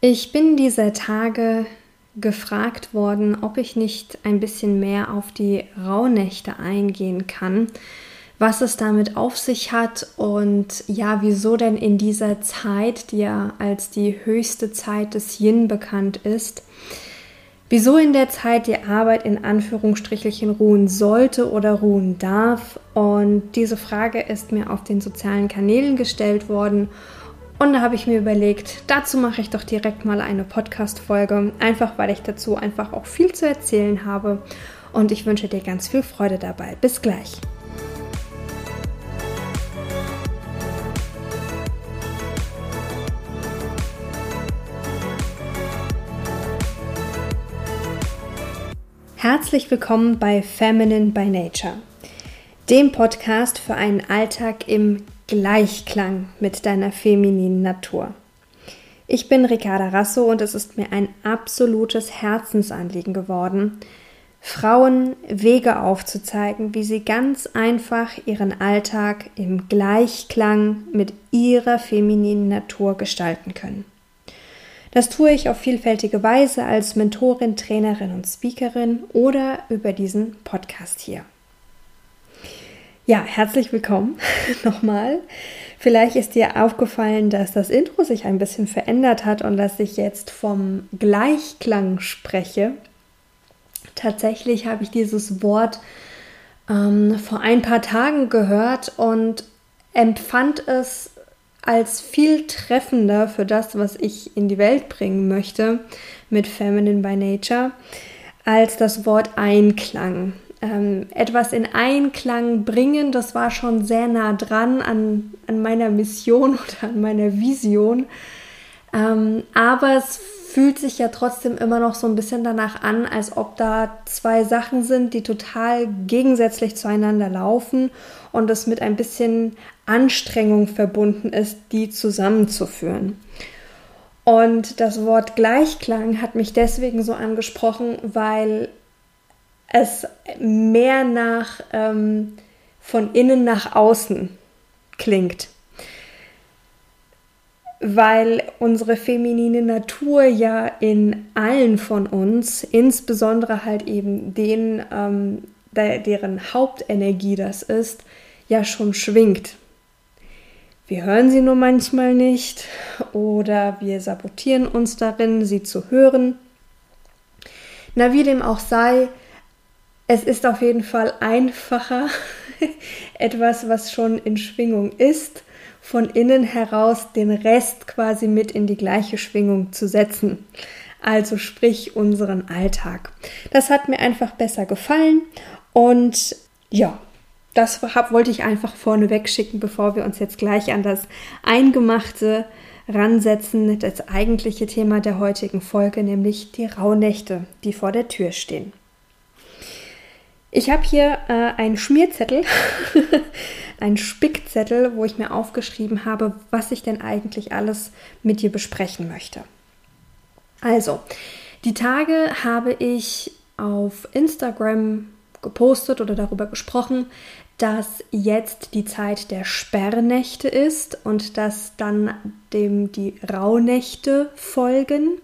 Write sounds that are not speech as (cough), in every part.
Ich bin dieser Tage gefragt worden, ob ich nicht ein bisschen mehr auf die Rauhnächte eingehen kann, was es damit auf sich hat und ja, wieso denn in dieser Zeit, die ja als die höchste Zeit des Yin bekannt ist, wieso in der Zeit die Arbeit in Anführungsstrichelchen ruhen sollte oder ruhen darf. Und diese Frage ist mir auf den sozialen Kanälen gestellt worden und da habe ich mir überlegt, dazu mache ich doch direkt mal eine Podcast-Folge, einfach weil ich dazu einfach auch viel zu erzählen habe. Und ich wünsche dir ganz viel Freude dabei. Bis gleich. Herzlich willkommen bei Feminine by Nature, dem Podcast für einen Alltag im Gleichklang mit deiner femininen Natur. Ich bin Ricarda Rasso und es ist mir ein absolutes Herzensanliegen geworden, Frauen Wege aufzuzeigen, wie sie ganz einfach ihren Alltag im Gleichklang mit ihrer femininen Natur gestalten können. Das tue ich auf vielfältige Weise als Mentorin, Trainerin und Speakerin oder über diesen Podcast hier. Ja, herzlich willkommen (laughs) nochmal. Vielleicht ist dir aufgefallen, dass das Intro sich ein bisschen verändert hat und dass ich jetzt vom Gleichklang spreche. Tatsächlich habe ich dieses Wort ähm, vor ein paar Tagen gehört und empfand es als viel treffender für das, was ich in die Welt bringen möchte mit Feminine by Nature, als das Wort Einklang ähm, etwas in Einklang bringen. Das war schon sehr nah dran an, an meiner Mission (laughs) oder an meiner Vision. Ähm, aber es fühlt sich ja trotzdem immer noch so ein bisschen danach an, als ob da zwei Sachen sind, die total gegensätzlich zueinander laufen und es mit ein bisschen Anstrengung verbunden ist, die zusammenzuführen. Und das Wort Gleichklang hat mich deswegen so angesprochen, weil es mehr nach ähm, von innen nach außen klingt. Weil unsere feminine Natur ja in allen von uns, insbesondere halt eben den, ähm, der, deren Hauptenergie das ist, ja schon schwingt. Wir hören sie nur manchmal nicht oder wir sabotieren uns darin, sie zu hören. Na, wie dem auch sei, es ist auf jeden Fall einfacher, (laughs) etwas, was schon in Schwingung ist, von innen heraus den Rest quasi mit in die gleiche Schwingung zu setzen. Also sprich unseren Alltag. Das hat mir einfach besser gefallen und ja, das hab, wollte ich einfach vorneweg schicken, bevor wir uns jetzt gleich an das Eingemachte ransetzen, das eigentliche Thema der heutigen Folge, nämlich die Rauhnächte, die vor der Tür stehen. Ich habe hier äh, einen Schmierzettel, (laughs) einen Spickzettel, wo ich mir aufgeschrieben habe, was ich denn eigentlich alles mit dir besprechen möchte. Also, die Tage habe ich auf Instagram gepostet oder darüber gesprochen, dass jetzt die Zeit der Sperrnächte ist und dass dann dem die Rauhnächte folgen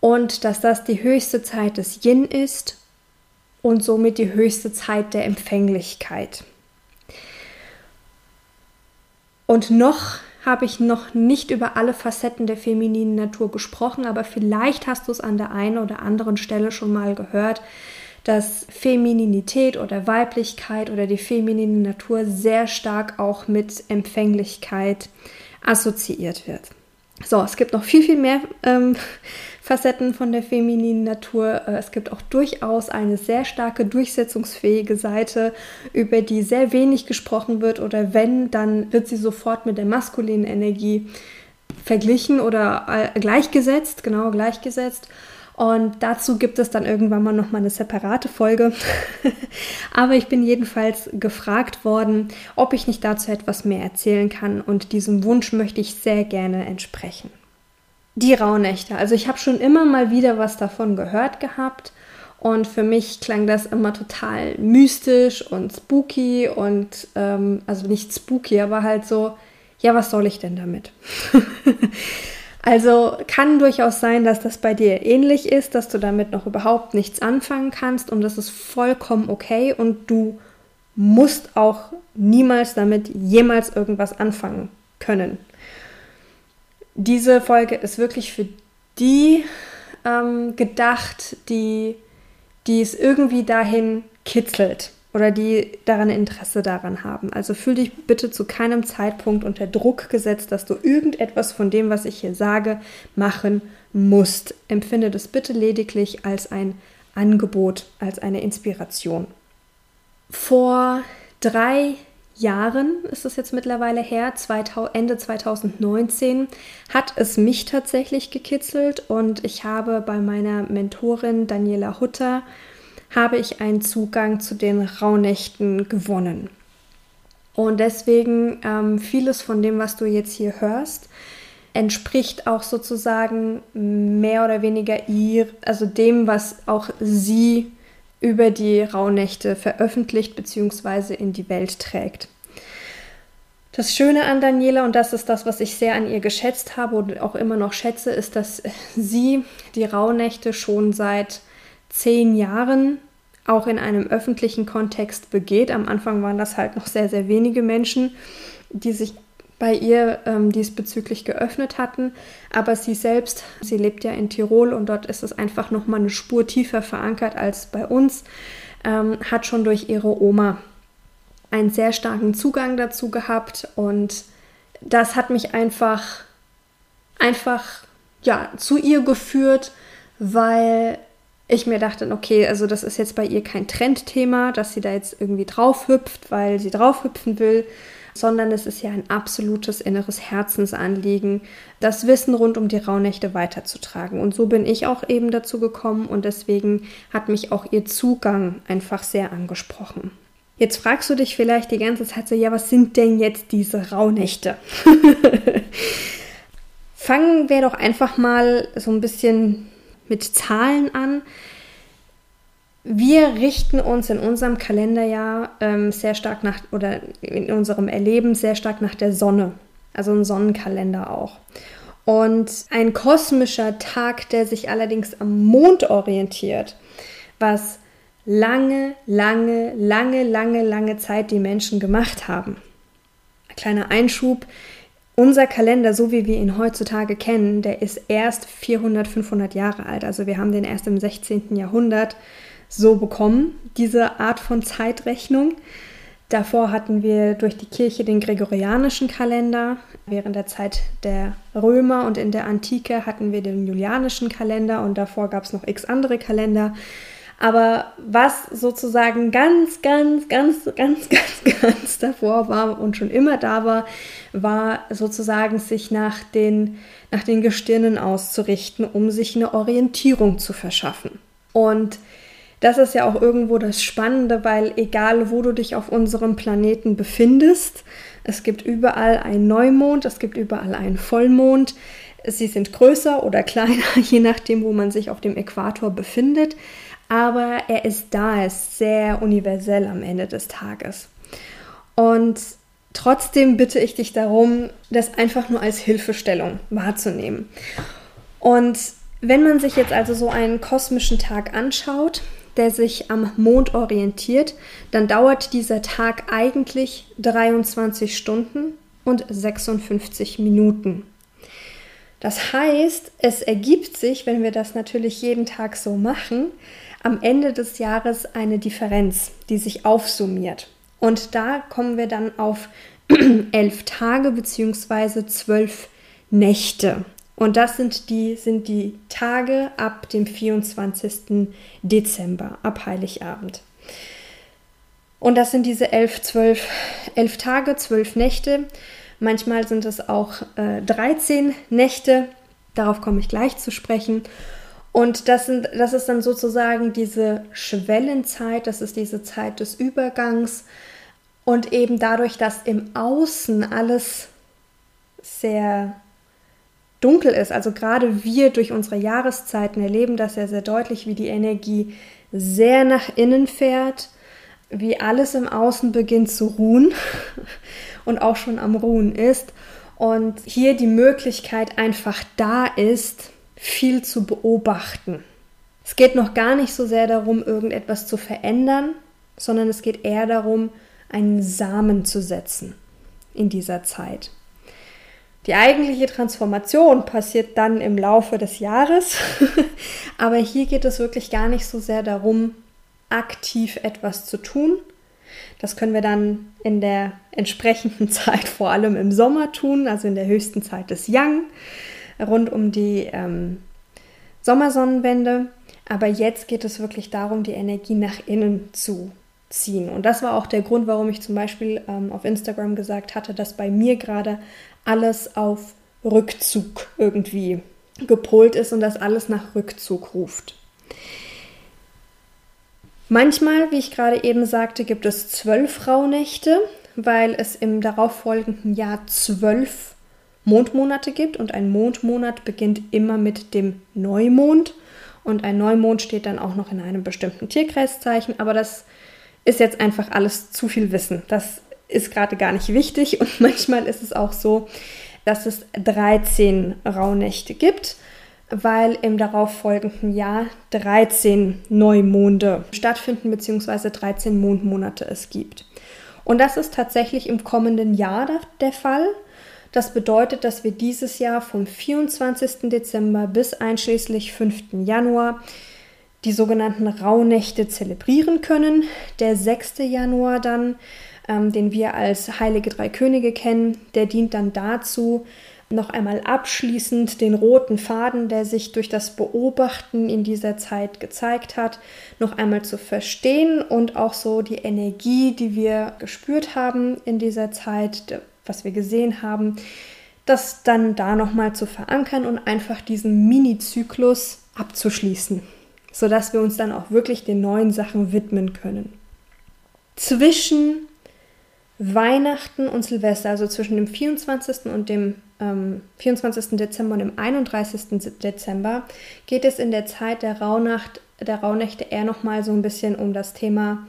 und dass das die höchste Zeit des Yin ist und somit die höchste Zeit der Empfänglichkeit. Und noch habe ich noch nicht über alle Facetten der femininen Natur gesprochen, aber vielleicht hast du es an der einen oder anderen Stelle schon mal gehört, dass Femininität oder Weiblichkeit oder die feminine Natur sehr stark auch mit Empfänglichkeit assoziiert wird. So, es gibt noch viel, viel mehr ähm, (laughs) Facetten von der femininen Natur. Äh, es gibt auch durchaus eine sehr starke durchsetzungsfähige Seite, über die sehr wenig gesprochen wird oder wenn, dann wird sie sofort mit der maskulinen Energie verglichen oder äh, gleichgesetzt, genau gleichgesetzt. Und dazu gibt es dann irgendwann mal noch mal eine separate Folge. (laughs) Aber ich bin jedenfalls gefragt worden, ob ich nicht dazu etwas mehr erzählen kann und diesem Wunsch möchte ich sehr gerne entsprechen die Rauhnächte. Also ich habe schon immer mal wieder was davon gehört gehabt und für mich klang das immer total mystisch und spooky und ähm, also nicht spooky, aber halt so, ja, was soll ich denn damit? (laughs) Also kann durchaus sein, dass das bei dir ähnlich ist, dass du damit noch überhaupt nichts anfangen kannst und das ist vollkommen okay und du musst auch niemals damit jemals irgendwas anfangen können. Diese Folge ist wirklich für die ähm, gedacht, die, die es irgendwie dahin kitzelt oder die daran Interesse daran haben. Also fühl dich bitte zu keinem Zeitpunkt unter Druck gesetzt, dass du irgendetwas von dem, was ich hier sage, machen musst. Empfinde das bitte lediglich als ein Angebot, als eine Inspiration. Vor drei Jahren ist es jetzt mittlerweile her, Ende 2019, hat es mich tatsächlich gekitzelt und ich habe bei meiner Mentorin Daniela Hutter habe ich einen Zugang zu den Rauhnächten gewonnen. Und deswegen ähm, vieles von dem, was du jetzt hier hörst, entspricht auch sozusagen mehr oder weniger ihr, also dem, was auch sie über die Rauhnächte veröffentlicht bzw. in die Welt trägt. Das Schöne an Daniela, und das ist das, was ich sehr an ihr geschätzt habe und auch immer noch schätze, ist, dass sie die Rauhnächte schon seit zehn Jahren auch in einem öffentlichen Kontext begeht. Am Anfang waren das halt noch sehr, sehr wenige Menschen, die sich bei ihr ähm, diesbezüglich geöffnet hatten. Aber sie selbst, sie lebt ja in Tirol und dort ist es einfach noch mal eine Spur tiefer verankert als bei uns, ähm, hat schon durch ihre Oma einen sehr starken Zugang dazu gehabt und das hat mich einfach, einfach, ja, zu ihr geführt, weil ich mir dachte, okay, also das ist jetzt bei ihr kein Trendthema, dass sie da jetzt irgendwie drauf hüpft, weil sie drauf hüpfen will, sondern es ist ja ein absolutes inneres Herzensanliegen, das Wissen rund um die Rauhnächte weiterzutragen. Und so bin ich auch eben dazu gekommen und deswegen hat mich auch ihr Zugang einfach sehr angesprochen. Jetzt fragst du dich vielleicht die ganze Zeit so, ja, was sind denn jetzt diese Rauhnächte? (laughs) Fangen wir doch einfach mal so ein bisschen mit Zahlen an. Wir richten uns in unserem Kalenderjahr ähm, sehr stark nach, oder in unserem Erleben sehr stark nach der Sonne, also ein Sonnenkalender auch. Und ein kosmischer Tag, der sich allerdings am Mond orientiert, was lange, lange, lange, lange, lange Zeit die Menschen gemacht haben. Kleiner Einschub. Unser Kalender, so wie wir ihn heutzutage kennen, der ist erst 400, 500 Jahre alt. Also wir haben den erst im 16. Jahrhundert so bekommen, diese Art von Zeitrechnung. Davor hatten wir durch die Kirche den gregorianischen Kalender. Während der Zeit der Römer und in der Antike hatten wir den julianischen Kalender und davor gab es noch x andere Kalender. Aber was sozusagen ganz, ganz, ganz, ganz, ganz, ganz davor war und schon immer da war, war sozusagen sich nach den, nach den Gestirnen auszurichten, um sich eine Orientierung zu verschaffen. Und das ist ja auch irgendwo das Spannende, weil egal wo du dich auf unserem Planeten befindest, es gibt überall einen Neumond, es gibt überall einen Vollmond. Sie sind größer oder kleiner, (laughs) je nachdem, wo man sich auf dem Äquator befindet aber er ist da, er ist sehr universell am Ende des Tages. Und trotzdem bitte ich dich darum, das einfach nur als Hilfestellung wahrzunehmen. Und wenn man sich jetzt also so einen kosmischen Tag anschaut, der sich am Mond orientiert, dann dauert dieser Tag eigentlich 23 Stunden und 56 Minuten. Das heißt, es ergibt sich, wenn wir das natürlich jeden Tag so machen, am Ende des Jahres eine Differenz, die sich aufsummiert. Und da kommen wir dann auf (clears throat) elf Tage bzw. zwölf Nächte. Und das sind die, sind die Tage ab dem 24. Dezember, ab Heiligabend. Und das sind diese elf, zwölf, elf Tage, zwölf Nächte. Manchmal sind es auch äh, 13 Nächte. Darauf komme ich gleich zu sprechen. Und das, sind, das ist dann sozusagen diese Schwellenzeit, das ist diese Zeit des Übergangs. Und eben dadurch, dass im Außen alles sehr dunkel ist, also gerade wir durch unsere Jahreszeiten erleben das ja sehr deutlich, wie die Energie sehr nach innen fährt, wie alles im Außen beginnt zu ruhen (laughs) und auch schon am Ruhen ist Und hier die Möglichkeit einfach da ist, viel zu beobachten. Es geht noch gar nicht so sehr darum, irgendetwas zu verändern, sondern es geht eher darum, einen Samen zu setzen in dieser Zeit. Die eigentliche Transformation passiert dann im Laufe des Jahres, (laughs) aber hier geht es wirklich gar nicht so sehr darum, aktiv etwas zu tun. Das können wir dann in der entsprechenden (laughs) Zeit, vor allem im Sommer tun, also in der höchsten Zeit des Yang, rund um die ähm, Sommersonnenwende. Aber jetzt geht es wirklich darum, die Energie nach innen zu ziehen. Und das war auch der Grund, warum ich zum Beispiel ähm, auf Instagram gesagt hatte, dass bei mir gerade alles auf Rückzug irgendwie gepolt ist und dass alles nach Rückzug ruft. Manchmal, wie ich gerade eben sagte, gibt es zwölf Rauhnächte, weil es im darauffolgenden Jahr zwölf Mondmonate gibt und ein Mondmonat beginnt immer mit dem Neumond und ein Neumond steht dann auch noch in einem bestimmten Tierkreiszeichen, aber das ist jetzt einfach alles zu viel Wissen. Das ist gerade gar nicht wichtig und (laughs) manchmal ist es auch so, dass es 13 Rauhnächte gibt, weil im darauffolgenden Jahr 13 Neumonde stattfinden bzw. 13 Mondmonate es gibt. Und das ist tatsächlich im kommenden Jahr der Fall. Das bedeutet, dass wir dieses Jahr vom 24. Dezember bis einschließlich 5. Januar die sogenannten Rauhnächte zelebrieren können. Der 6. Januar dann, ähm, den wir als Heilige Drei Könige kennen, der dient dann dazu, noch einmal abschließend den roten Faden, der sich durch das Beobachten in dieser Zeit gezeigt hat, noch einmal zu verstehen und auch so die Energie, die wir gespürt haben in dieser Zeit, was wir gesehen haben, das dann da noch mal zu verankern und einfach diesen Mini-Zyklus abzuschließen sodass wir uns dann auch wirklich den neuen Sachen widmen können. Zwischen Weihnachten und Silvester, also zwischen dem 24. und dem ähm, 24. Dezember und dem 31. Dezember, geht es in der Zeit der Rauhnacht, der Rauhnächte eher nochmal so ein bisschen um das Thema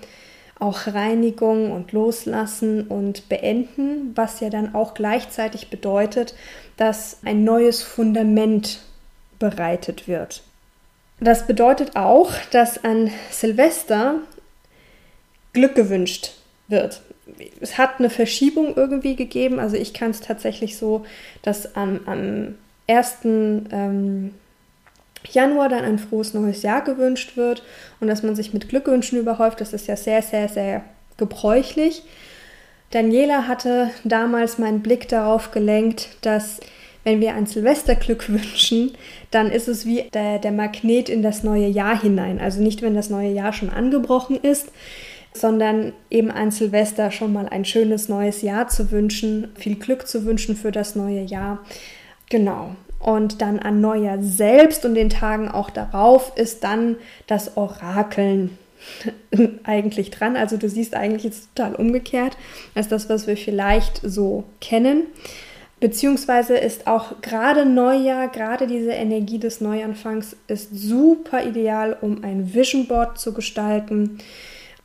auch Reinigung und Loslassen und Beenden, was ja dann auch gleichzeitig bedeutet, dass ein neues Fundament bereitet wird. Das bedeutet auch, dass an Silvester Glück gewünscht wird. Es hat eine Verschiebung irgendwie gegeben. Also ich kann es tatsächlich so, dass am, am 1. Ähm, Januar dann ein frohes neues Jahr gewünscht wird und dass man sich mit Glückwünschen überhäuft. Das ist ja sehr, sehr, sehr gebräuchlich. Daniela hatte damals meinen Blick darauf gelenkt, dass wenn wir ein Silvesterglück wünschen, dann ist es wie der, der Magnet in das neue Jahr hinein. Also nicht, wenn das neue Jahr schon angebrochen ist, sondern eben an Silvester schon mal ein schönes neues Jahr zu wünschen, viel Glück zu wünschen für das neue Jahr. Genau. Und dann an Neujahr selbst und den Tagen auch darauf ist dann das Orakeln (laughs) eigentlich dran. Also du siehst eigentlich jetzt total umgekehrt als das, was wir vielleicht so kennen. Beziehungsweise ist auch gerade Neujahr, gerade diese Energie des Neuanfangs ist super ideal, um ein Vision Board zu gestalten.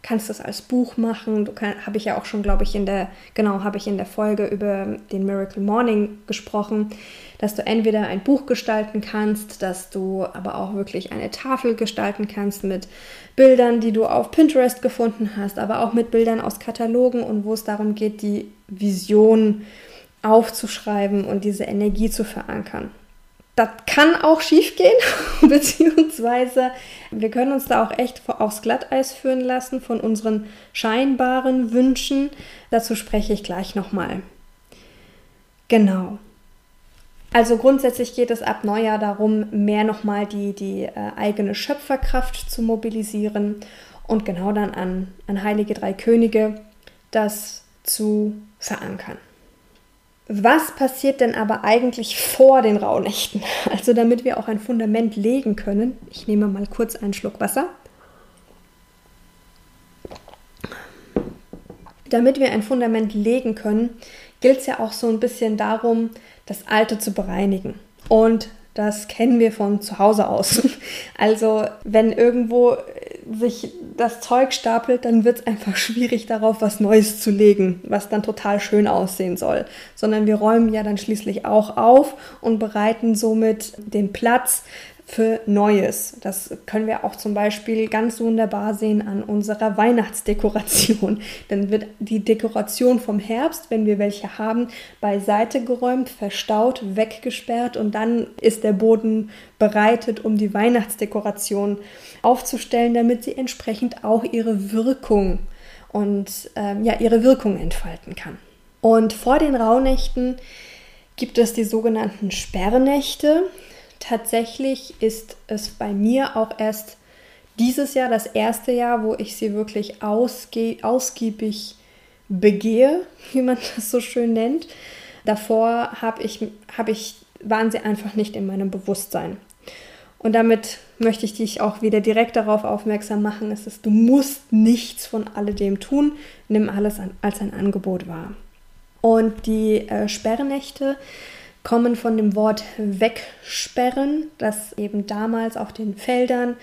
Kannst das als Buch machen. Du habe ich ja auch schon, glaube ich, in der genau habe ich in der Folge über den Miracle Morning gesprochen, dass du entweder ein Buch gestalten kannst, dass du aber auch wirklich eine Tafel gestalten kannst mit Bildern, die du auf Pinterest gefunden hast, aber auch mit Bildern aus Katalogen und wo es darum geht, die Vision zu aufzuschreiben und diese Energie zu verankern. Das kann auch schief gehen, (laughs) beziehungsweise wir können uns da auch echt aufs Glatteis führen lassen von unseren scheinbaren Wünschen. Dazu spreche ich gleich nochmal. Genau. Also grundsätzlich geht es ab Neujahr darum, mehr nochmal die, die äh, eigene Schöpferkraft zu mobilisieren und genau dann an, an Heilige Drei Könige das zu verankern. Was passiert denn aber eigentlich vor den Rauhnächten? Also damit wir auch ein Fundament legen können. Ich nehme mal kurz einen Schluck Wasser. Damit wir ein Fundament legen können, gilt es ja auch so ein bisschen darum, das Alte zu bereinigen. Und das kennen wir von zu Hause aus. Also wenn irgendwo sich das Zeug stapelt, dann wird es einfach schwierig darauf, was Neues zu legen, was dann total schön aussehen soll. Sondern wir räumen ja dann schließlich auch auf und bereiten somit den Platz für Neues. Das können wir auch zum Beispiel ganz wunderbar sehen an unserer Weihnachtsdekoration. (laughs) Dann wird die Dekoration vom Herbst, wenn wir welche haben, beiseite geräumt, verstaut, weggesperrt und dann ist der Boden bereitet, um die Weihnachtsdekoration aufzustellen, damit sie entsprechend auch ihre Wirkung und ähm, ja ihre Wirkung entfalten kann. Und vor den Rauhnächten gibt es die sogenannten Sperrnächte. Tatsächlich ist es bei mir auch erst dieses Jahr das erste Jahr, wo ich sie wirklich ausge ausgiebig begehe, (laughs) wie man das so schön nennt. Davor habe ich, hab ich, waren sie einfach nicht in meinem Bewusstsein. Und damit möchte ich dich auch wieder direkt darauf aufmerksam machen, ist es, du musst nichts von alledem tun, nimm alles an, als ein Angebot wahr. Und die äh, Sperrnächte kommen von dem Wort wegsperren, das eben damals auf den Feldern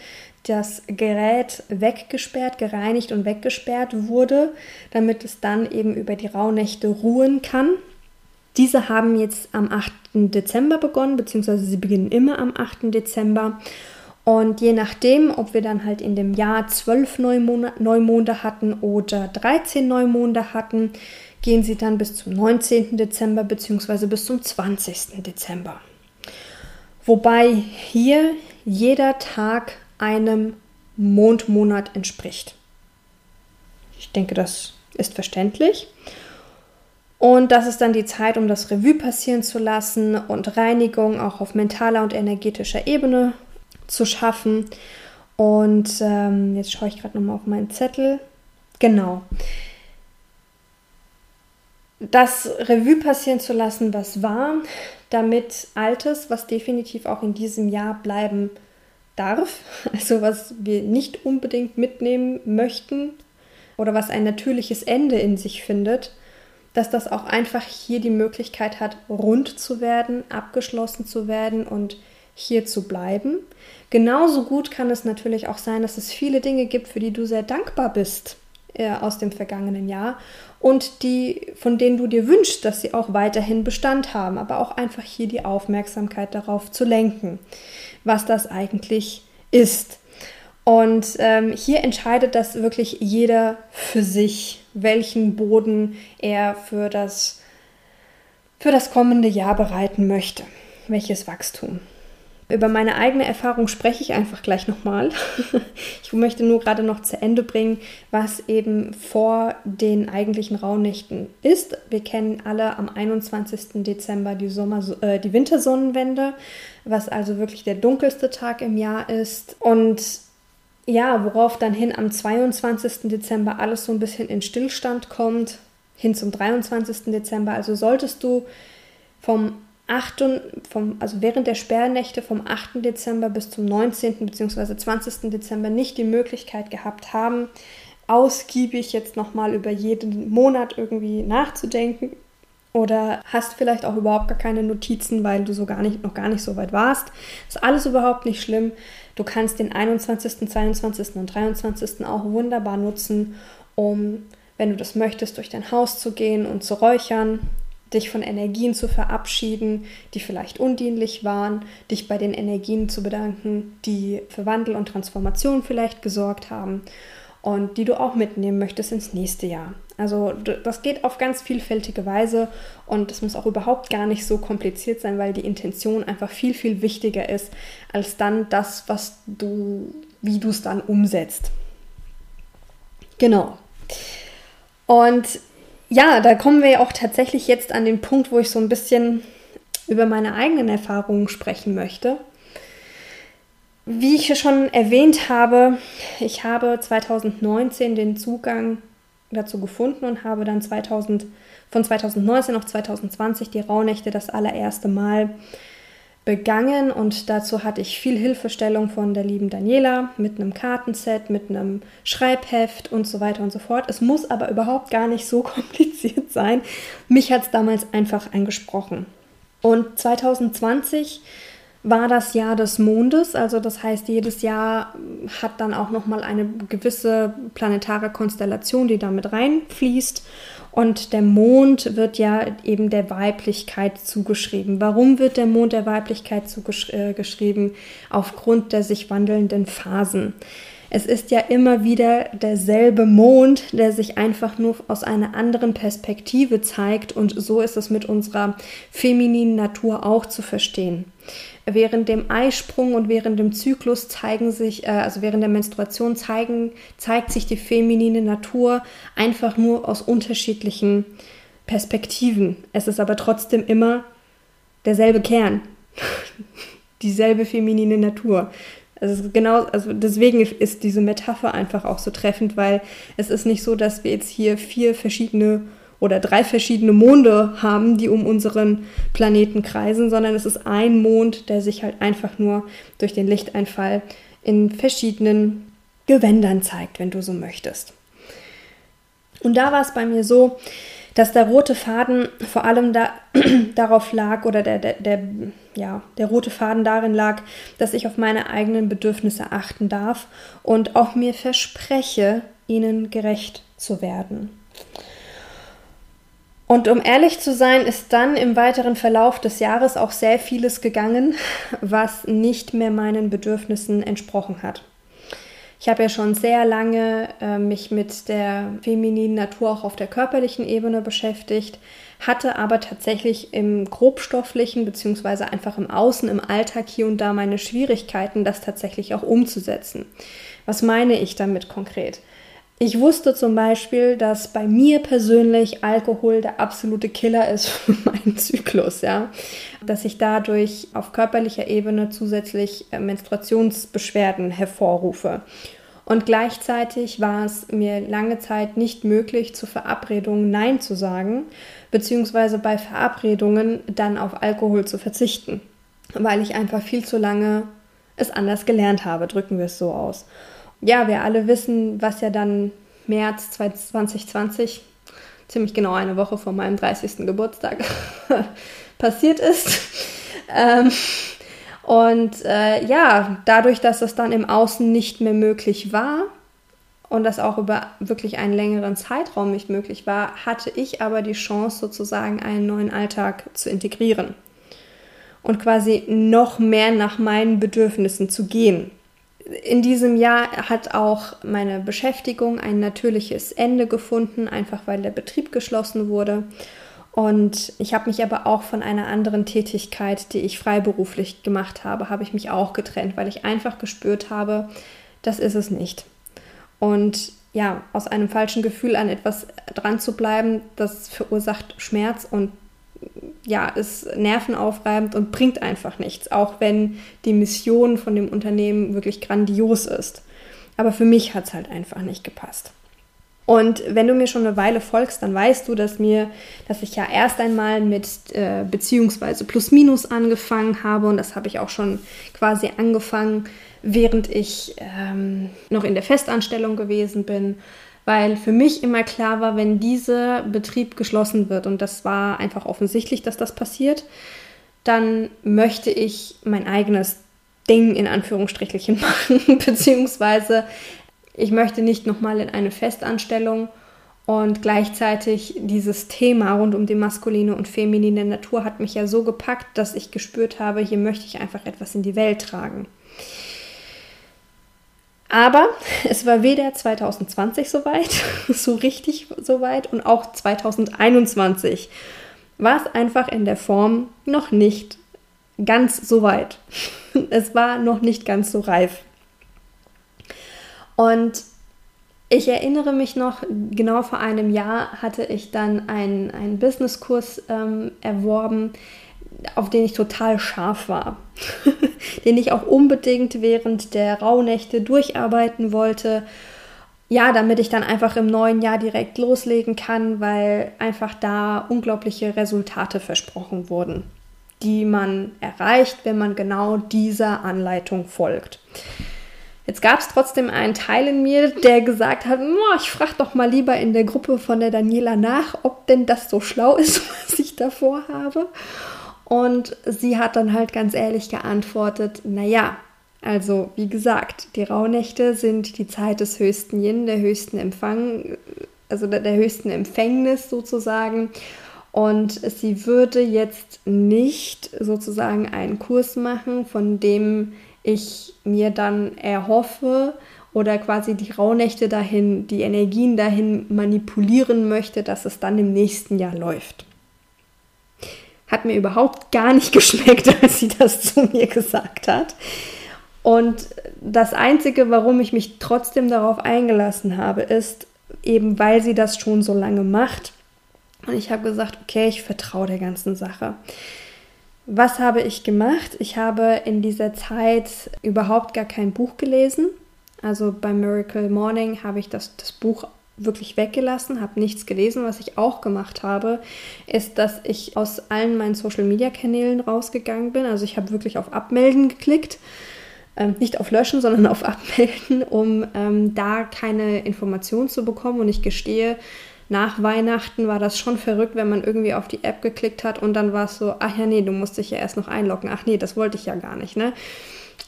das Gerät weggesperrt, gereinigt und weggesperrt wurde, damit es dann eben über die Rauhnächte ruhen kann. Diese haben jetzt am 8. Dezember begonnen, beziehungsweise sie beginnen immer am 8. Dezember. Und je nachdem, ob wir dann halt in dem Jahr 12 Neumonde hatten oder 13 Neumonde hatten, gehen sie dann bis zum 19. Dezember bzw. bis zum 20. Dezember. Wobei hier jeder Tag einem Mondmonat entspricht. Ich denke, das ist verständlich. Und das ist dann die Zeit, um das Revue passieren zu lassen und Reinigung auch auf mentaler und energetischer Ebene zu schaffen. Und ähm, jetzt schaue ich gerade nochmal auf meinen Zettel. Genau das Revue passieren zu lassen, was war, damit Altes, was definitiv auch in diesem Jahr bleiben darf, (laughs) also was wir nicht unbedingt mitnehmen möchten oder was ein natürliches Ende in sich findet, dass das auch einfach hier die Möglichkeit hat, rund zu werden, abgeschlossen zu werden und hier zu bleiben. Genauso gut kann es natürlich auch sein, dass es viele Dinge gibt, für die du sehr dankbar bist äh, aus dem vergangenen Jahr und die, von denen du dir wünschst, dass sie auch weiterhin Bestand haben, aber auch einfach hier die Aufmerksamkeit darauf zu lenken, was das eigentlich ist. Und ähm, hier entscheidet das wirklich jeder für sich, welchen Boden er für das, für das kommende Jahr bereiten möchte, welches Wachstum. Über meine eigene Erfahrung spreche ich einfach gleich nochmal. (laughs) ich möchte nur gerade noch zu Ende bringen, was eben vor den eigentlichen Rauhnächten ist. Wir kennen alle am 21. Dezember die, Sommer, äh, die Wintersonnenwende, was also wirklich der dunkelste Tag im Jahr ist. Und ja, worauf dann hin am 22. Dezember alles so ein bisschen in Stillstand kommt, hin zum 23. Dezember. Also solltest du vom 8. Vom, also während der Sperrnächte vom 8. Dezember bis zum 19. bzw. 20. Dezember nicht die Möglichkeit gehabt haben, ausgiebig jetzt nochmal über jeden Monat irgendwie nachzudenken oder hast vielleicht auch überhaupt gar keine Notizen, weil du so gar nicht, noch gar nicht so weit warst. Ist alles überhaupt nicht schlimm. Du kannst den 21., 22. und 23. auch wunderbar nutzen, um, wenn du das möchtest, durch dein Haus zu gehen und zu räuchern, dich von Energien zu verabschieden, die vielleicht undienlich waren, dich bei den Energien zu bedanken, die für Wandel und Transformation vielleicht gesorgt haben und die du auch mitnehmen möchtest ins nächste Jahr. Also das geht auf ganz vielfältige Weise und es muss auch überhaupt gar nicht so kompliziert sein, weil die Intention einfach viel, viel wichtiger ist als dann das, was du, wie du es dann umsetzt. Genau. Und ja, da kommen wir auch tatsächlich jetzt an den Punkt, wo ich so ein bisschen über meine eigenen Erfahrungen sprechen möchte. Wie ich schon erwähnt habe, ich habe 2019 den Zugang dazu gefunden und habe dann 2000, von 2019 auf 2020 die Rauhnächte das allererste Mal begangen und dazu hatte ich viel Hilfestellung von der lieben Daniela mit einem Kartenset, mit einem Schreibheft und so weiter und so fort. Es muss aber überhaupt gar nicht so (laughs) kompliziert sein. Mich hat es damals einfach angesprochen. Und 2020 war das Jahr des Mondes, also das heißt, jedes Jahr hat dann auch noch mal eine gewisse planetare Konstellation, die damit reinfließt und der Mond wird ja eben der Weiblichkeit zugeschrieben. Warum wird der Mond der Weiblichkeit zugeschrieben? Äh, Aufgrund der sich wandelnden Phasen. Es ist ja immer wieder derselbe Mond, der sich einfach nur aus einer anderen Perspektive zeigt und so ist es mit unserer femininen Natur auch zu verstehen. Während dem Eisprung und während dem Zyklus zeigen sich, äh, also während der Menstruation zeigen, zeigt sich die feminine Natur einfach nur aus unterschiedlichen Perspektiven. Es ist aber trotzdem immer derselbe Kern, (laughs) dieselbe feminine Natur. Also genau, also deswegen ist diese Metapher einfach auch so treffend, weil es ist nicht so, dass wir jetzt hier vier verschiedene oder drei verschiedene Monde haben, die um unseren Planeten kreisen, sondern es ist ein Mond, der sich halt einfach nur durch den Lichteinfall in verschiedenen Gewändern zeigt, wenn du so möchtest. Und da war es bei mir so, dass der rote Faden vor allem da, (clears throat) darauf lag oder der, der, der, ja, der rote Faden darin lag, dass ich auf meine eigenen Bedürfnisse achten darf und auch mir verspreche, ihnen gerecht zu werden. Und um ehrlich zu sein, ist dann im weiteren Verlauf des Jahres auch sehr vieles gegangen, was nicht mehr meinen Bedürfnissen entsprochen hat. Ich habe ja schon sehr lange äh, mich mit der femininen Natur auch auf der körperlichen Ebene beschäftigt, hatte aber tatsächlich im grobstofflichen beziehungsweise einfach im Außen, im Alltag hier und da meine Schwierigkeiten, das tatsächlich auch umzusetzen. Was meine ich damit konkret? Ich wusste zum Beispiel, dass bei mir persönlich Alkohol der absolute Killer ist (laughs) für meinen Zyklus, ja. Dass ich dadurch auf körperlicher Ebene zusätzlich äh, Menstruationsbeschwerden hervorrufe. Und gleichzeitig war es mir lange Zeit nicht möglich, zu Verabredungen Nein zu sagen, beziehungsweise bei Verabredungen dann auf Alkohol zu verzichten, weil ich einfach viel zu lange es anders gelernt habe, drücken wir es so aus ja, wir alle wissen, was ja dann März 2020, ziemlich genau eine Woche vor meinem 30. Geburtstag, (laughs) passiert ist. Ähm, und äh, ja, dadurch, dass es dann im Außen nicht mehr möglich war und das auch über wirklich einen längeren Zeitraum nicht möglich war, hatte ich aber die Chance, sozusagen einen neuen Alltag zu integrieren und quasi noch mehr nach meinen Bedürfnissen zu gehen in diesem Jahr hat auch meine Beschäftigung ein natürliches Ende gefunden, einfach weil der Betrieb geschlossen wurde. Und ich habe mich aber auch von einer anderen Tätigkeit, die ich freiberuflich gemacht habe, habe ich mich auch getrennt, weil ich einfach gespürt habe, das ist es nicht. Und ja, aus einem falschen Gefühl an etwas dran zu bleiben, das verursacht Schmerz und ja, ist nervenaufreibend und bringt einfach nichts, auch wenn die Mission von dem Unternehmen wirklich grandios ist. Aber für mich hat es halt einfach nicht gepasst. Und wenn du mir schon eine Weile folgst, dann weißt du, dass mir, dass ich ja erst einmal mit äh, beziehungsweise plus minus angefangen habe und das habe ich auch schon quasi angefangen, während ich ähm, noch in der Festanstellung gewesen bin weil für mich immer klar war, wenn dieser Betrieb geschlossen wird, und das war einfach offensichtlich, dass das passiert, dann möchte ich mein eigenes Ding in Anführungsstrichen (laughs) machen, beziehungsweise ich möchte nicht nochmal in eine Festanstellung und gleichzeitig dieses Thema rund um die maskuline und feminine Natur hat mich ja so gepackt, dass ich gespürt habe, hier möchte ich einfach etwas in die Welt tragen. Aber (laughs) es war weder 2020 soweit, (laughs) so richtig soweit, und auch 2021 war es einfach in der Form noch nicht ganz so weit. (laughs) Es war noch nicht ganz so reif. Und ich erinnere mich noch, genau vor einem Jahr hatte ich dann einen, einen Businesskurs ähm, erworben, auf den ich total scharf war, (laughs) den ich auch unbedingt während der Rauhnächte durcharbeiten wollte. Ja, damit ich dann einfach im neuen Jahr direkt loslegen kann, weil einfach da unglaubliche Resultate versprochen wurden, die man erreicht, wenn man genau dieser Anleitung folgt. Jetzt gab es trotzdem einen Teil in mir, der gesagt hat, ich frage doch mal lieber in der Gruppe von der Daniela nach, ob denn das so schlau ist, (laughs) was ich davor habe. Und sie hat dann halt ganz ehrlich geantwortet, naja, also wie gesagt, die Rauhnächte sind die Zeit des höchsten Yin, der höchsten Empfang, also der, der höchsten Empfängnis sozusagen. Und sie würde jetzt nicht sozusagen einen Kurs machen, von dem ich mir dann erhoffe oder quasi die Rauhnächte dahin, die Energien dahin manipulieren möchte, dass es dann im nächsten Jahr läuft. Hat mir überhaupt gar nicht (laughs) geschmeckt, als sie das zu mir gesagt hat. Und das Einzige, warum ich mich trotzdem darauf eingelassen habe, ist eben, weil sie das schon so lange macht und ich habe gesagt, okay, ich vertraue der ganzen Sache. Was habe ich gemacht? Ich habe in dieser Zeit überhaupt gar kein Buch gelesen. Also bei Miracle Morning habe ich das, das Buch wirklich weggelassen, habe nichts gelesen. Was ich auch gemacht habe, ist, dass ich aus allen meinen Social-Media-Kanälen rausgegangen bin. Also ich habe wirklich auf Abmelden geklickt. Ähm, nicht auf Löschen, sondern auf (laughs) Abmelden, um ähm, da keine Informationen zu bekommen. Und ich gestehe, nach Weihnachten war das schon verrückt, wenn man irgendwie auf die App geklickt hat und dann war es so, ach ja, nee, du musst dich ja erst noch einloggen. Ach nee, das wollte ich ja gar nicht, ne?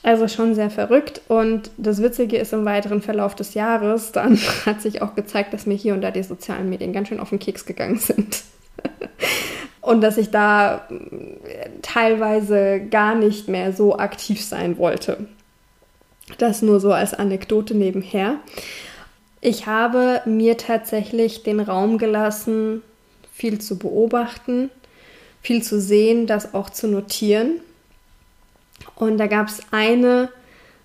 Also schon sehr verrückt. Und das Witzige ist im weiteren Verlauf des Jahres, dann (laughs) hat sich auch gezeigt, dass mir hier und da die sozialen Medien ganz schön auf den Keks gegangen sind. (laughs) und dass ich da äh, teilweise gar nicht mehr so aktiv sein wollte. Das nur so als Anekdote nebenher. Ich habe mir tatsächlich den Raum gelassen, viel zu beobachten, viel zu sehen, das auch zu notieren. Und da gab es eine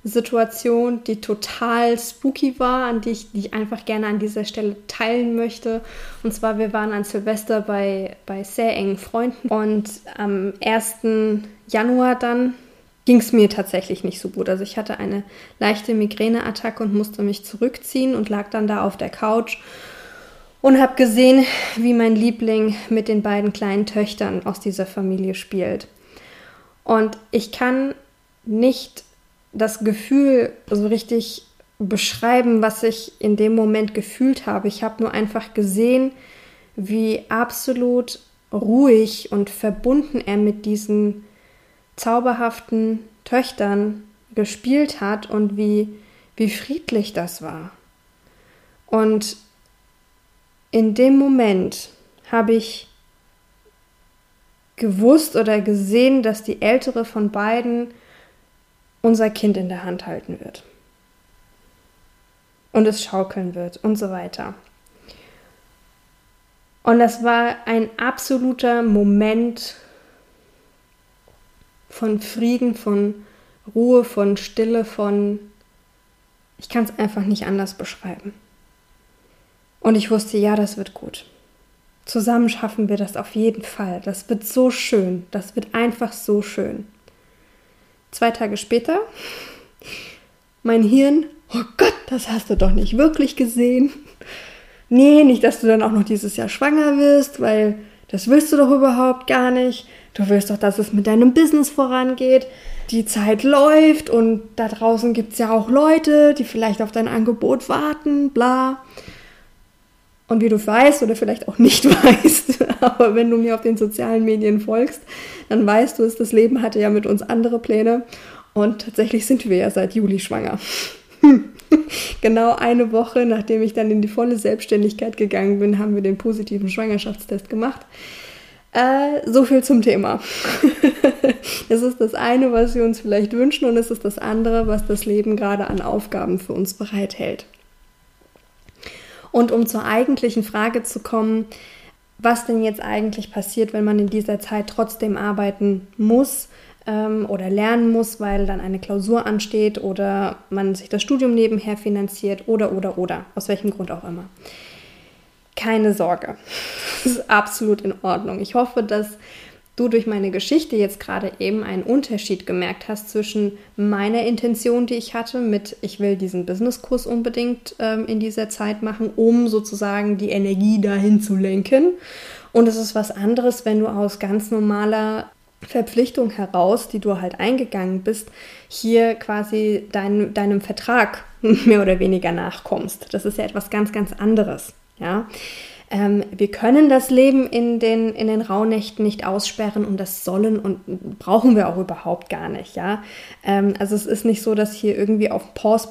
Situation, die total spooky war, an die ich, die ich einfach gerne an dieser Stelle teilen möchte. Und zwar, wir waren an Silvester bei, bei sehr engen Freunden und am 1. Januar dann ging es mir tatsächlich nicht so gut. Also ich hatte eine leichte Migräneattacke und musste mich zurückziehen und lag dann da auf der Couch und habe gesehen, wie mein Liebling mit den beiden kleinen Töchtern aus dieser Familie spielt. Und ich kann nicht das Gefühl so richtig beschreiben, was ich in dem Moment gefühlt habe. Ich habe nur einfach gesehen, wie absolut ruhig und verbunden er mit diesen zauberhaften Töchtern gespielt hat und wie, wie friedlich das war. Und in dem Moment habe ich gewusst oder gesehen, dass die ältere von beiden unser Kind in der Hand halten wird. Und es schaukeln wird und so weiter. Und das war ein absoluter Moment von Frieden, von Ruhe, von Stille, von... Ich kann es einfach nicht anders beschreiben. Und ich wusste, ja, das wird gut. Zusammen schaffen wir das auf jeden Fall. Das wird so schön. Das wird einfach so schön. Zwei Tage später, mein Hirn, oh Gott, das hast du doch nicht wirklich gesehen. Nee, nicht, dass du dann auch noch dieses Jahr schwanger wirst, weil das willst du doch überhaupt gar nicht. Du willst doch, dass es mit deinem Business vorangeht. Die Zeit läuft und da draußen gibt es ja auch Leute, die vielleicht auf dein Angebot warten, bla. Und wie du weißt oder vielleicht auch nicht (laughs) weißt, aber wenn du mir auf den sozialen Medien folgst, dann weißt du es, das Leben hatte ja mit uns andere Pläne und tatsächlich sind wir ja seit Juli schwanger. (laughs) genau eine Woche, nachdem ich dann in die volle Selbstständigkeit gegangen bin, haben wir den positiven Schwangerschaftstest gemacht. Äh, so viel zum Thema. (laughs) es ist das eine, was wir uns vielleicht wünschen und es ist das andere, was das Leben gerade an Aufgaben für uns bereithält. Und um zur eigentlichen Frage zu kommen, was denn jetzt eigentlich passiert, wenn man in dieser Zeit trotzdem arbeiten muss ähm, oder lernen muss, weil dann eine Klausur ansteht oder man sich das Studium nebenher finanziert oder oder oder, aus welchem Grund auch immer keine Sorge. (laughs) Das ist absolut in Ordnung. Ich hoffe, dass du durch meine Geschichte jetzt gerade eben einen Unterschied gemerkt hast zwischen meiner Intention, die ich hatte, mit ich will diesen Businesskurs unbedingt ähm, in dieser Zeit machen, um sozusagen die Energie dahin zu lenken. Und es ist was anderes, wenn du aus ganz normaler Verpflichtung heraus, die du halt eingegangen bist, hier quasi dein, deinem Vertrag (laughs) mehr oder weniger nachkommst. Das ist ja etwas ganz, ganz anderes. Ja. Ähm, wir können das Leben in den, in den Rauhnächten nicht aussperren und das sollen und brauchen wir auch überhaupt gar nicht, ja. Ähm, also es ist nicht so, dass hier irgendwie auf Pause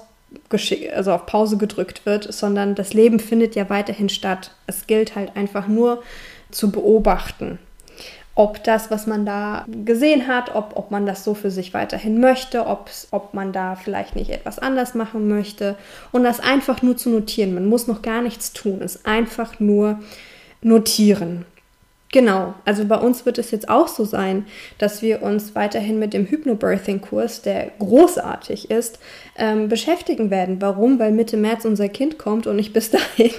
also auf Pause gedrückt wird, sondern das Leben findet ja weiterhin statt. Es gilt halt einfach nur zu beobachten ob das, was man da gesehen hat, ob, ob man das so für sich weiterhin möchte, ob man da vielleicht nicht etwas anders machen möchte und das einfach nur zu notieren. Man muss noch gar nichts tun, es einfach nur notieren. Genau, also bei uns wird es jetzt auch so sein, dass wir uns weiterhin mit dem Hypnobirthing-Kurs, der großartig ist, ähm, beschäftigen werden. Warum? Weil Mitte März unser Kind kommt und ich bis (laughs) dahin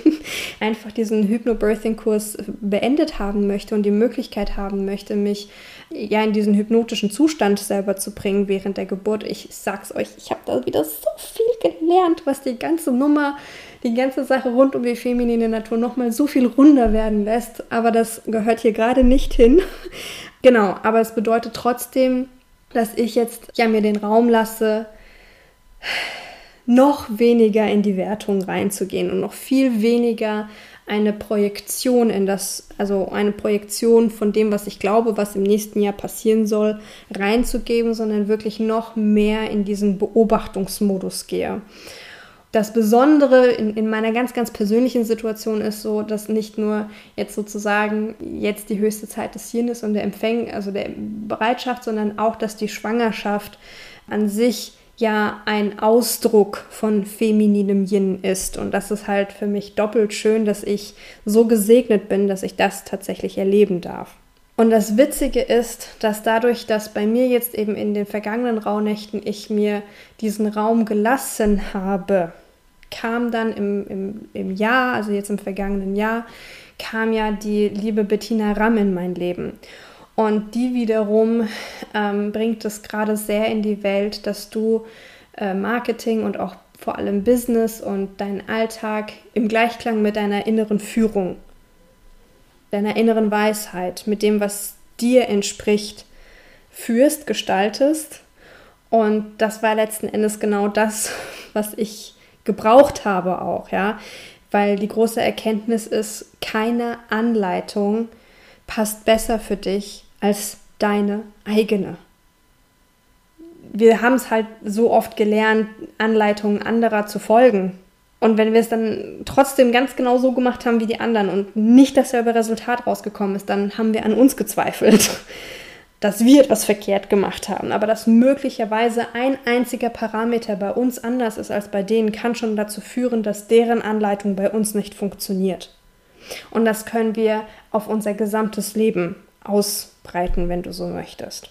einfach diesen Hypnobirthing-Kurs beendet haben möchte und die Möglichkeit haben möchte, mich ja in diesen hypnotischen Zustand selber zu bringen während der Geburt. Ich sag's euch, ich habe da wieder so viel gelernt, was die ganze Nummer die ganze Sache rund um die feminine Natur nochmal so viel runder werden lässt. Aber das gehört hier gerade nicht hin. (laughs) genau, aber es bedeutet trotzdem, dass ich jetzt ja mir den Raum lasse, noch weniger in die Wertung reinzugehen und noch viel weniger eine Projektion in das, also eine Projektion von dem, was ich glaube, was im nächsten Jahr passieren soll, reinzugeben, sondern wirklich noch mehr in diesen Beobachtungsmodus gehe. Das Besondere in, in meiner ganz, ganz persönlichen Situation ist so, dass nicht nur jetzt sozusagen jetzt die höchste Zeit des Hirnes und der Empfäng, also der Bereitschaft, sondern auch, dass die Schwangerschaft an sich ja ein Ausdruck von femininem Yin ist. Und das ist halt für mich doppelt schön, dass ich so gesegnet bin, dass ich das tatsächlich erleben darf. Und das Witzige ist, dass dadurch, dass bei mir jetzt eben in den vergangenen Rauhnächten ich mir diesen Raum gelassen habe, kam dann im, im, im Jahr, also jetzt im vergangenen Jahr, kam ja die liebe Bettina Ramm in mein Leben. Und die wiederum ähm, bringt es gerade sehr in die Welt, dass du äh, Marketing und auch vor allem Business und deinen Alltag im Gleichklang mit deiner inneren Führung deiner inneren Weisheit, mit dem, was dir entspricht, führst, gestaltest. Und das war letzten Endes genau das, (laughs) was ich gebraucht habe auch, ja. Weil die große Erkenntnis ist, keine Anleitung passt besser für dich als deine eigene. Wir haben es halt so oft gelernt, Anleitungen anderer zu folgen. Und wenn wir es dann trotzdem ganz genau so gemacht haben wie die anderen und nicht dasselbe Resultat rausgekommen ist, dann haben wir an uns gezweifelt, (laughs) dass wir etwas verkehrt gemacht haben. Aber dass möglicherweise ein einziger Parameter bei uns anders ist als bei denen, kann schon dazu führen, dass deren Anleitung bei uns nicht funktioniert. Und das können wir auf unser gesamtes Leben ausbreiten, wenn du so möchtest.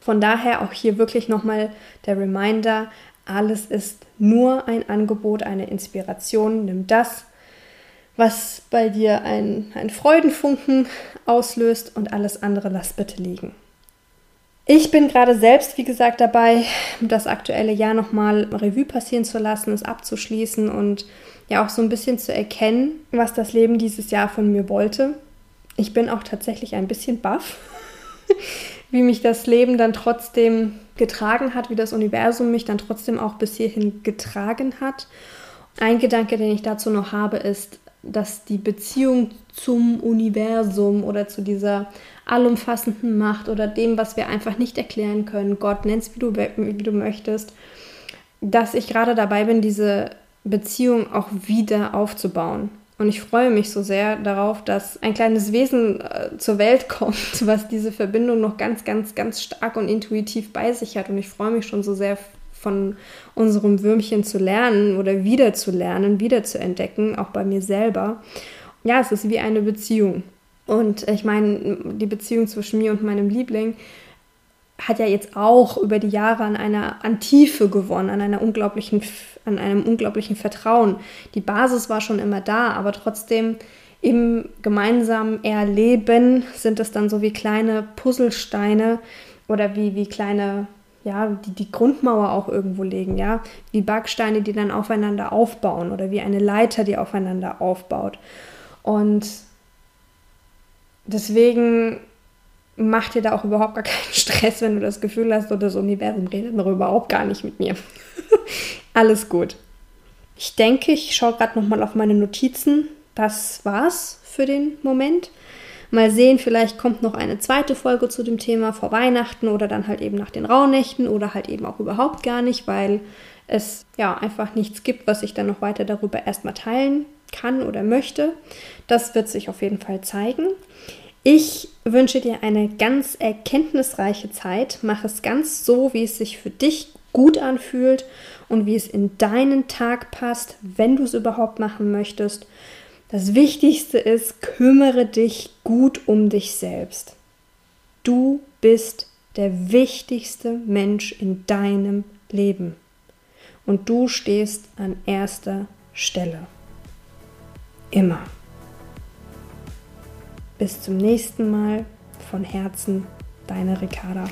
Von daher auch hier wirklich nochmal der Reminder, alles ist nur ein Angebot, eine Inspiration. Nimm das, was bei dir ein, ein Freudenfunken auslöst und alles andere lass bitte liegen. Ich bin gerade selbst, wie gesagt, dabei, das aktuelle Jahr nochmal Revue passieren zu lassen, es abzuschließen und ja auch so ein bisschen zu erkennen, was das Leben dieses Jahr von mir wollte. Ich bin auch tatsächlich ein bisschen baff, (laughs) wie mich das Leben dann trotzdem getragen hat, wie das Universum mich dann trotzdem auch bis hierhin getragen hat. Ein Gedanke, den ich dazu noch habe, ist, dass die Beziehung zum Universum oder zu dieser allumfassenden Macht oder dem, was wir einfach nicht erklären können, Gott, nennst wie du, wie du möchtest, dass ich gerade dabei bin, diese Beziehung auch wieder aufzubauen. Und ich freue mich so sehr darauf, dass ein kleines Wesen äh, zur Welt (laughs) kommt, was diese Verbindung noch ganz, ganz, ganz stark und intuitiv bei sich hat. Und ich freue mich schon so sehr von unserem Würmchen zu lernen oder wieder zu lernen, wieder zu entdecken, auch bei mir selber. Ja, es ist wie eine Beziehung. Und ich meine, die Beziehung zwischen mir und meinem Liebling hat ja jetzt auch über die Jahre an einer an Tiefe gewonnen, an einer unglaublichen, an einem unglaublichen Vertrauen. Die Basis war schon immer da, aber trotzdem im gemeinsamen Erleben sind es dann so wie kleine Puzzlesteine oder wie, wie kleine, ja, die die Grundmauer auch irgendwo legen, ja, wie Backsteine, die dann aufeinander aufbauen oder wie eine Leiter, die aufeinander aufbaut. Und deswegen mach dir da auch überhaupt gar keinen (laughs) Stress, wenn du das Gefühl hast, so das Universum redet noch überhaupt gar nicht mit mir. Alles gut. Ich denke, ich schaue gerade nochmal auf meine Notizen. Das war's für den Moment. Mal sehen, vielleicht kommt noch eine zweite Folge zu dem Thema vor Weihnachten oder dann halt eben nach den Rauhnächten oder halt eben auch überhaupt gar nicht, weil es ja einfach nichts gibt, was ich dann noch weiter darüber erstmal teilen kann oder möchte. Das wird sich auf jeden Fall zeigen. Ich wünsche dir eine ganz erkenntnisreiche Zeit. Mach es ganz so, wie es sich für dich gut anfühlt und wie es in deinen Tag passt, wenn du es überhaupt machen möchtest. Das Wichtigste ist, kümmere dich gut um dich selbst. Du bist der wichtigste Mensch in deinem Leben. Und du stehst an erster Stelle. Immer. Bis zum nächsten Mal. Von Herzen, deine Ricarda.